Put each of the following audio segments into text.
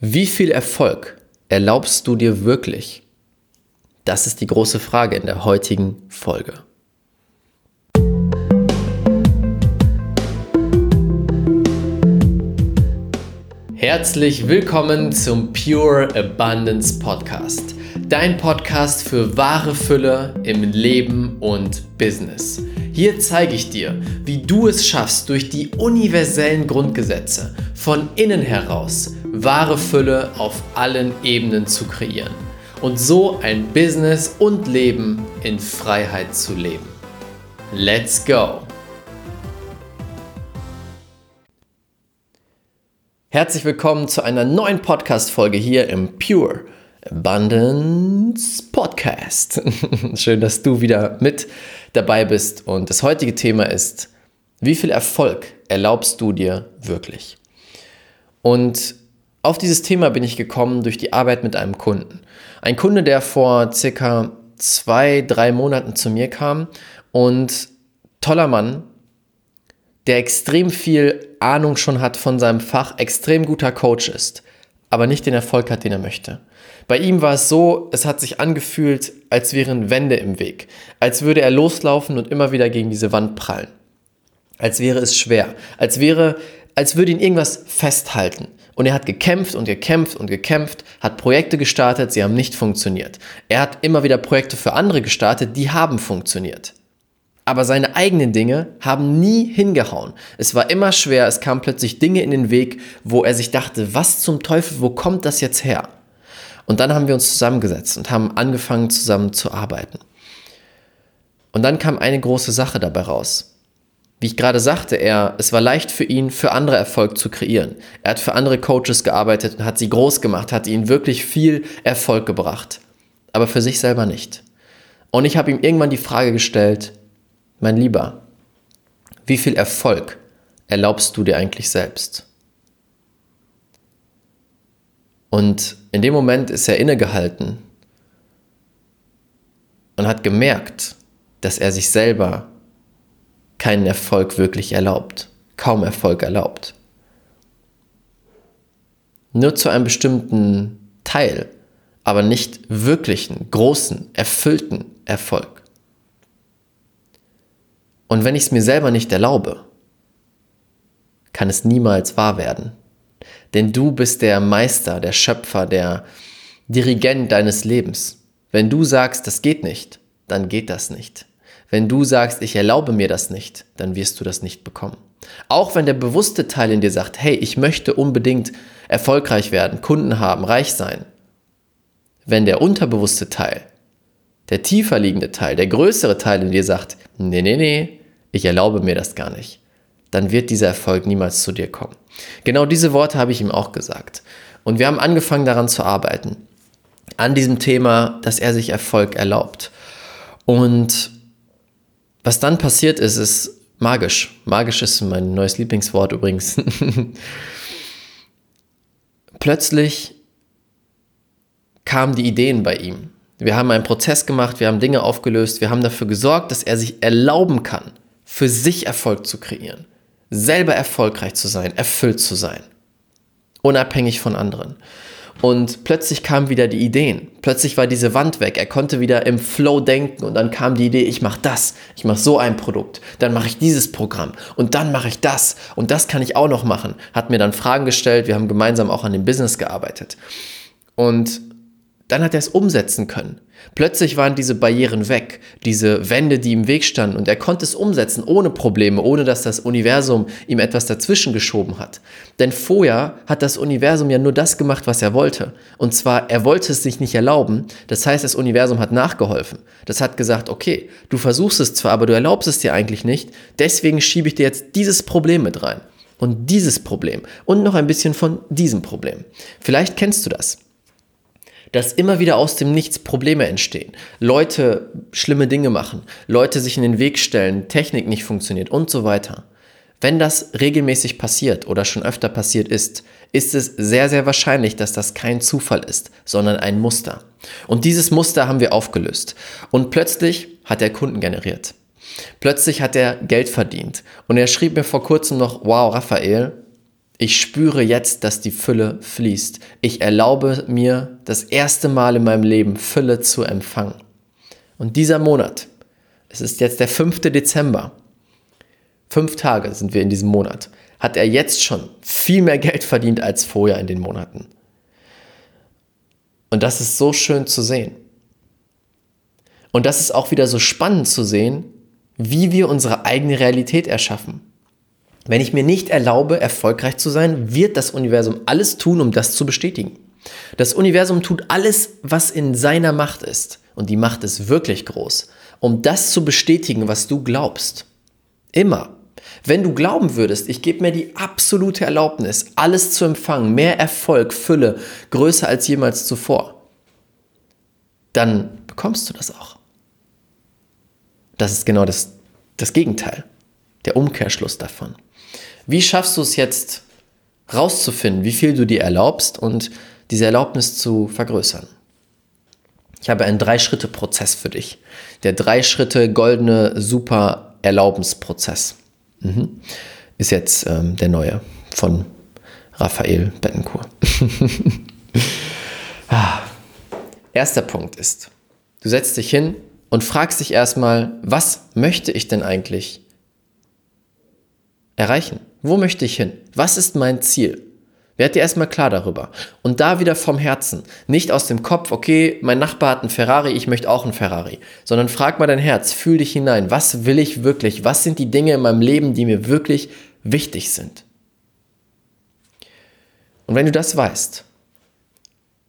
Wie viel Erfolg erlaubst du dir wirklich? Das ist die große Frage in der heutigen Folge. Herzlich willkommen zum Pure Abundance Podcast. Dein Podcast für wahre Fülle im Leben und Business. Hier zeige ich dir, wie du es schaffst, durch die universellen Grundgesetze von innen heraus wahre Fülle auf allen Ebenen zu kreieren und so ein Business und Leben in Freiheit zu leben. Let's go! Herzlich willkommen zu einer neuen Podcast-Folge hier im Pure Abundance Podcast. Schön, dass du wieder mit dabei bist und das heutige Thema ist, wie viel Erfolg erlaubst du dir wirklich? Und auf dieses Thema bin ich gekommen durch die Arbeit mit einem Kunden. Ein Kunde, der vor circa zwei, drei Monaten zu mir kam und toller Mann, der extrem viel Ahnung schon hat von seinem Fach, extrem guter Coach ist, aber nicht den Erfolg hat, den er möchte. Bei ihm war es so, es hat sich angefühlt, als wären Wände im Weg, als würde er loslaufen und immer wieder gegen diese Wand prallen. Als wäre es schwer, als wäre, als würde ihn irgendwas festhalten. Und er hat gekämpft und gekämpft und gekämpft, hat Projekte gestartet, sie haben nicht funktioniert. Er hat immer wieder Projekte für andere gestartet, die haben funktioniert. Aber seine eigenen Dinge haben nie hingehauen. Es war immer schwer, es kamen plötzlich Dinge in den Weg, wo er sich dachte, was zum Teufel, wo kommt das jetzt her? Und dann haben wir uns zusammengesetzt und haben angefangen zusammen zu arbeiten. Und dann kam eine große Sache dabei raus. Wie ich gerade sagte, er, es war leicht für ihn, für andere Erfolg zu kreieren. Er hat für andere Coaches gearbeitet und hat sie groß gemacht, hat ihnen wirklich viel Erfolg gebracht. Aber für sich selber nicht. Und ich habe ihm irgendwann die Frage gestellt, mein Lieber, wie viel Erfolg erlaubst du dir eigentlich selbst? Und in dem Moment ist er innegehalten und hat gemerkt, dass er sich selber keinen Erfolg wirklich erlaubt, kaum Erfolg erlaubt. Nur zu einem bestimmten Teil, aber nicht wirklichen, großen, erfüllten Erfolg. Und wenn ich es mir selber nicht erlaube, kann es niemals wahr werden. Denn du bist der Meister, der Schöpfer, der Dirigent deines Lebens. Wenn du sagst, das geht nicht, dann geht das nicht. Wenn du sagst, ich erlaube mir das nicht, dann wirst du das nicht bekommen. Auch wenn der bewusste Teil in dir sagt, hey, ich möchte unbedingt erfolgreich werden, Kunden haben, reich sein. Wenn der unterbewusste Teil, der tiefer liegende Teil, der größere Teil in dir sagt, nee, nee, nee, ich erlaube mir das gar nicht, dann wird dieser Erfolg niemals zu dir kommen. Genau diese Worte habe ich ihm auch gesagt. Und wir haben angefangen daran zu arbeiten. An diesem Thema, dass er sich Erfolg erlaubt. Und was dann passiert ist, ist magisch. Magisch ist mein neues Lieblingswort übrigens. Plötzlich kamen die Ideen bei ihm. Wir haben einen Prozess gemacht, wir haben Dinge aufgelöst, wir haben dafür gesorgt, dass er sich erlauben kann, für sich Erfolg zu kreieren selber erfolgreich zu sein, erfüllt zu sein, unabhängig von anderen. Und plötzlich kamen wieder die Ideen. Plötzlich war diese Wand weg. Er konnte wieder im Flow denken und dann kam die Idee, ich mache das, ich mache so ein Produkt, dann mache ich dieses Programm und dann mache ich das und das kann ich auch noch machen. Hat mir dann Fragen gestellt, wir haben gemeinsam auch an dem Business gearbeitet. Und dann hat er es umsetzen können. Plötzlich waren diese Barrieren weg, diese Wände, die im Weg standen, und er konnte es umsetzen ohne Probleme, ohne dass das Universum ihm etwas dazwischen geschoben hat. Denn vorher hat das Universum ja nur das gemacht, was er wollte. Und zwar, er wollte es sich nicht erlauben, das heißt, das Universum hat nachgeholfen. Das hat gesagt, okay, du versuchst es zwar, aber du erlaubst es dir eigentlich nicht, deswegen schiebe ich dir jetzt dieses Problem mit rein. Und dieses Problem. Und noch ein bisschen von diesem Problem. Vielleicht kennst du das dass immer wieder aus dem Nichts Probleme entstehen. Leute schlimme Dinge machen, Leute sich in den Weg stellen, Technik nicht funktioniert und so weiter. Wenn das regelmäßig passiert oder schon öfter passiert ist, ist es sehr, sehr wahrscheinlich, dass das kein Zufall ist, sondern ein Muster. Und dieses Muster haben wir aufgelöst. Und plötzlich hat er Kunden generiert. Plötzlich hat er Geld verdient. Und er schrieb mir vor kurzem noch, wow, Raphael, Ich spüre jetzt, dass die Fülle fließt. Ich erlaube mir das erste Mal in meinem Leben Fülle zu empfangen. Und dieser Monat, es ist jetzt der 5. Dezember, fünf Tage sind wir in diesem Monat, hat er jetzt schon viel mehr Geld verdient als vorher in den Monaten. Und das ist so schön zu sehen. Und das ist auch wieder so spannend zu sehen, wie wir unsere eigene Realität erschaffen. Wenn ich mir nicht erlaube, erfolgreich zu sein, wird das Universum alles tun, um das zu bestätigen. Das Universum tut alles, was in seiner Macht ist. Und die Macht ist wirklich groß, um das zu bestätigen, was du glaubst. Immer. Wenn du glauben würdest, ich gebe mir die absolute Erlaubnis, alles zu empfangen, mehr Erfolg, Fülle, größer als jemals zuvor, dann bekommst du das auch. Das ist genau das, das Gegenteil, der Umkehrschluss davon. Wie schaffst du es jetzt rauszufinden, wie viel du dir erlaubst und diese Erlaubnis zu vergrößern? Ich habe einen Drei-Schritte-Prozess für dich. Der Drei-Schritte goldene Super-Erlaubensprozess. Mhm. Ist jetzt ähm, der neue von Raphael Bettencourt. ah. Erster Punkt ist, du setzt dich hin und fragst dich erstmal, was möchte ich denn eigentlich erreichen? Wo möchte ich hin? Was ist mein Ziel? Werd dir erstmal klar darüber. Und da wieder vom Herzen. Nicht aus dem Kopf, okay, mein Nachbar hat einen Ferrari, ich möchte auch einen Ferrari. Sondern frag mal dein Herz, fühl dich hinein. Was will ich wirklich? Was sind die Dinge in meinem Leben, die mir wirklich wichtig sind? Und wenn du das weißt,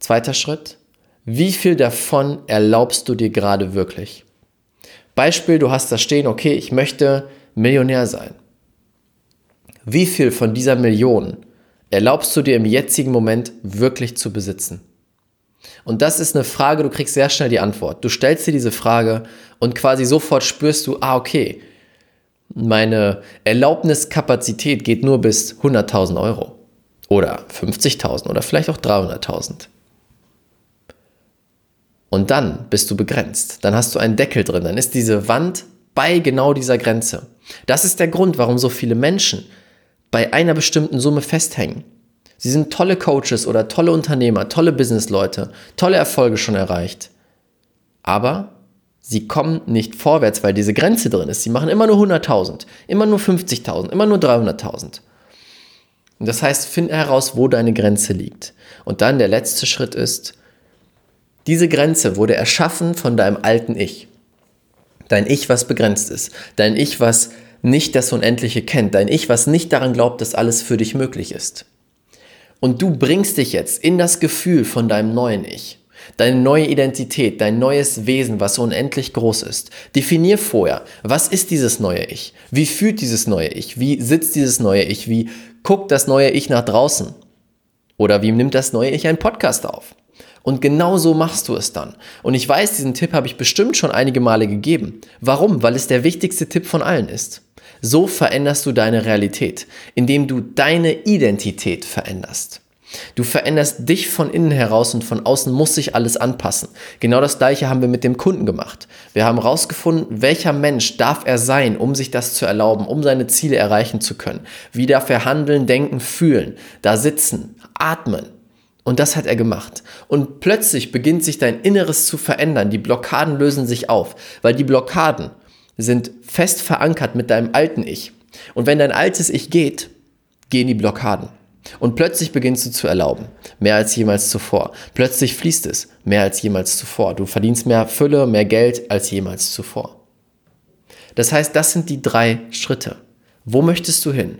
zweiter Schritt, wie viel davon erlaubst du dir gerade wirklich? Beispiel, du hast da stehen, okay, ich möchte Millionär sein. Wie viel von dieser Million erlaubst du dir im jetzigen Moment wirklich zu besitzen? Und das ist eine Frage, du kriegst sehr schnell die Antwort. Du stellst dir diese Frage und quasi sofort spürst du, ah, okay, meine Erlaubniskapazität geht nur bis 100.000 Euro oder 50.000 oder vielleicht auch 300.000. Und dann bist du begrenzt. Dann hast du einen Deckel drin. Dann ist diese Wand bei genau dieser Grenze. Das ist der Grund, warum so viele Menschen bei einer bestimmten Summe festhängen. Sie sind tolle Coaches oder tolle Unternehmer, tolle Businessleute, tolle Erfolge schon erreicht. Aber sie kommen nicht vorwärts, weil diese Grenze drin ist. Sie machen immer nur 100.000, immer nur 50.000, immer nur 300.000. Und das heißt, finde heraus, wo deine Grenze liegt. Und dann der letzte Schritt ist, diese Grenze wurde erschaffen von deinem alten Ich. Dein Ich, was begrenzt ist. Dein Ich, was nicht das Unendliche kennt. Dein Ich, was nicht daran glaubt, dass alles für dich möglich ist. Und du bringst dich jetzt in das Gefühl von deinem neuen Ich. Deine neue Identität, dein neues Wesen, was unendlich groß ist. Definier vorher, was ist dieses neue Ich? Wie fühlt dieses neue Ich? Wie sitzt dieses neue Ich? Wie guckt das neue Ich nach draußen? Oder wie nimmt das neue Ich einen Podcast auf? Und genau so machst du es dann. Und ich weiß, diesen Tipp habe ich bestimmt schon einige Male gegeben. Warum? Weil es der wichtigste Tipp von allen ist. So veränderst du deine Realität, indem du deine Identität veränderst. Du veränderst dich von innen heraus und von außen muss sich alles anpassen. Genau das gleiche haben wir mit dem Kunden gemacht. Wir haben herausgefunden, welcher Mensch darf er sein, um sich das zu erlauben, um seine Ziele erreichen zu können. Wie darf er handeln, denken, fühlen, da sitzen, atmen. Und das hat er gemacht. Und plötzlich beginnt sich dein Inneres zu verändern. Die Blockaden lösen sich auf, weil die Blockaden sind fest verankert mit deinem alten Ich. Und wenn dein altes Ich geht, gehen die Blockaden. Und plötzlich beginnst du zu erlauben, mehr als jemals zuvor. Plötzlich fließt es, mehr als jemals zuvor. Du verdienst mehr Fülle, mehr Geld als jemals zuvor. Das heißt, das sind die drei Schritte. Wo möchtest du hin?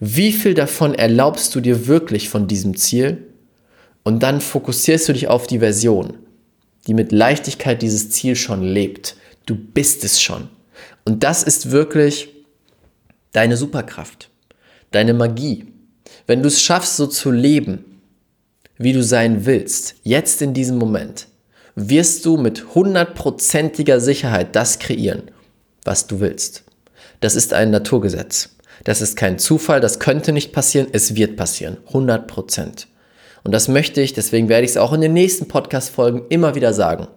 Wie viel davon erlaubst du dir wirklich von diesem Ziel? Und dann fokussierst du dich auf die Version, die mit Leichtigkeit dieses Ziel schon lebt. Du bist es schon. Und das ist wirklich deine Superkraft, deine Magie. Wenn du es schaffst, so zu leben, wie du sein willst, jetzt in diesem Moment, wirst du mit hundertprozentiger Sicherheit das kreieren, was du willst. Das ist ein Naturgesetz. Das ist kein Zufall, das könnte nicht passieren, es wird passieren. 100 Prozent. Und das möchte ich, deswegen werde ich es auch in den nächsten Podcast-Folgen immer wieder sagen.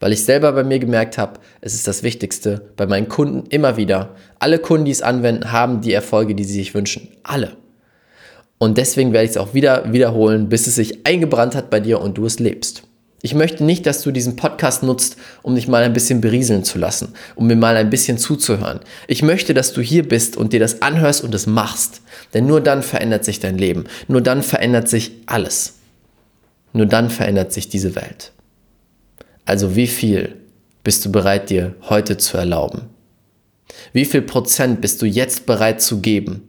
Weil ich selber bei mir gemerkt habe, es ist das Wichtigste bei meinen Kunden immer wieder. Alle Kunden, die es anwenden, haben die Erfolge, die sie sich wünschen. Alle. Und deswegen werde ich es auch wieder wiederholen, bis es sich eingebrannt hat bei dir und du es lebst. Ich möchte nicht, dass du diesen Podcast nutzt, um dich mal ein bisschen berieseln zu lassen, um mir mal ein bisschen zuzuhören. Ich möchte, dass du hier bist und dir das anhörst und es machst. Denn nur dann verändert sich dein Leben. Nur dann verändert sich alles. Nur dann verändert sich diese Welt. Also wie viel bist du bereit, dir heute zu erlauben? Wie viel Prozent bist du jetzt bereit zu geben,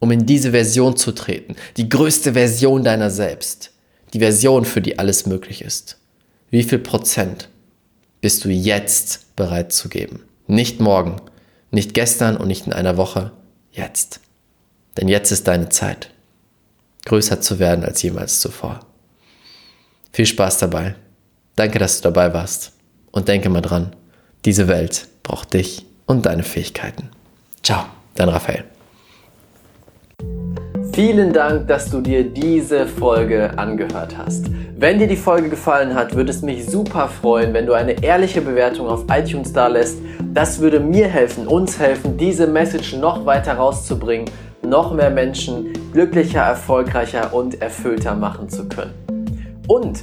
um in diese Version zu treten? Die größte Version deiner selbst. Die Version, für die alles möglich ist. Wie viel Prozent bist du jetzt bereit zu geben? Nicht morgen, nicht gestern und nicht in einer Woche, jetzt. Denn jetzt ist deine Zeit, größer zu werden als jemals zuvor. Viel Spaß dabei. Danke, dass du dabei warst. Und denke mal dran, diese Welt braucht dich und deine Fähigkeiten. Ciao, dein Raphael. Vielen Dank, dass du dir diese Folge angehört hast. Wenn dir die Folge gefallen hat, würde es mich super freuen, wenn du eine ehrliche Bewertung auf iTunes da lässt. Das würde mir helfen, uns helfen, diese Message noch weiter rauszubringen, noch mehr Menschen glücklicher, erfolgreicher und erfüllter machen zu können. Und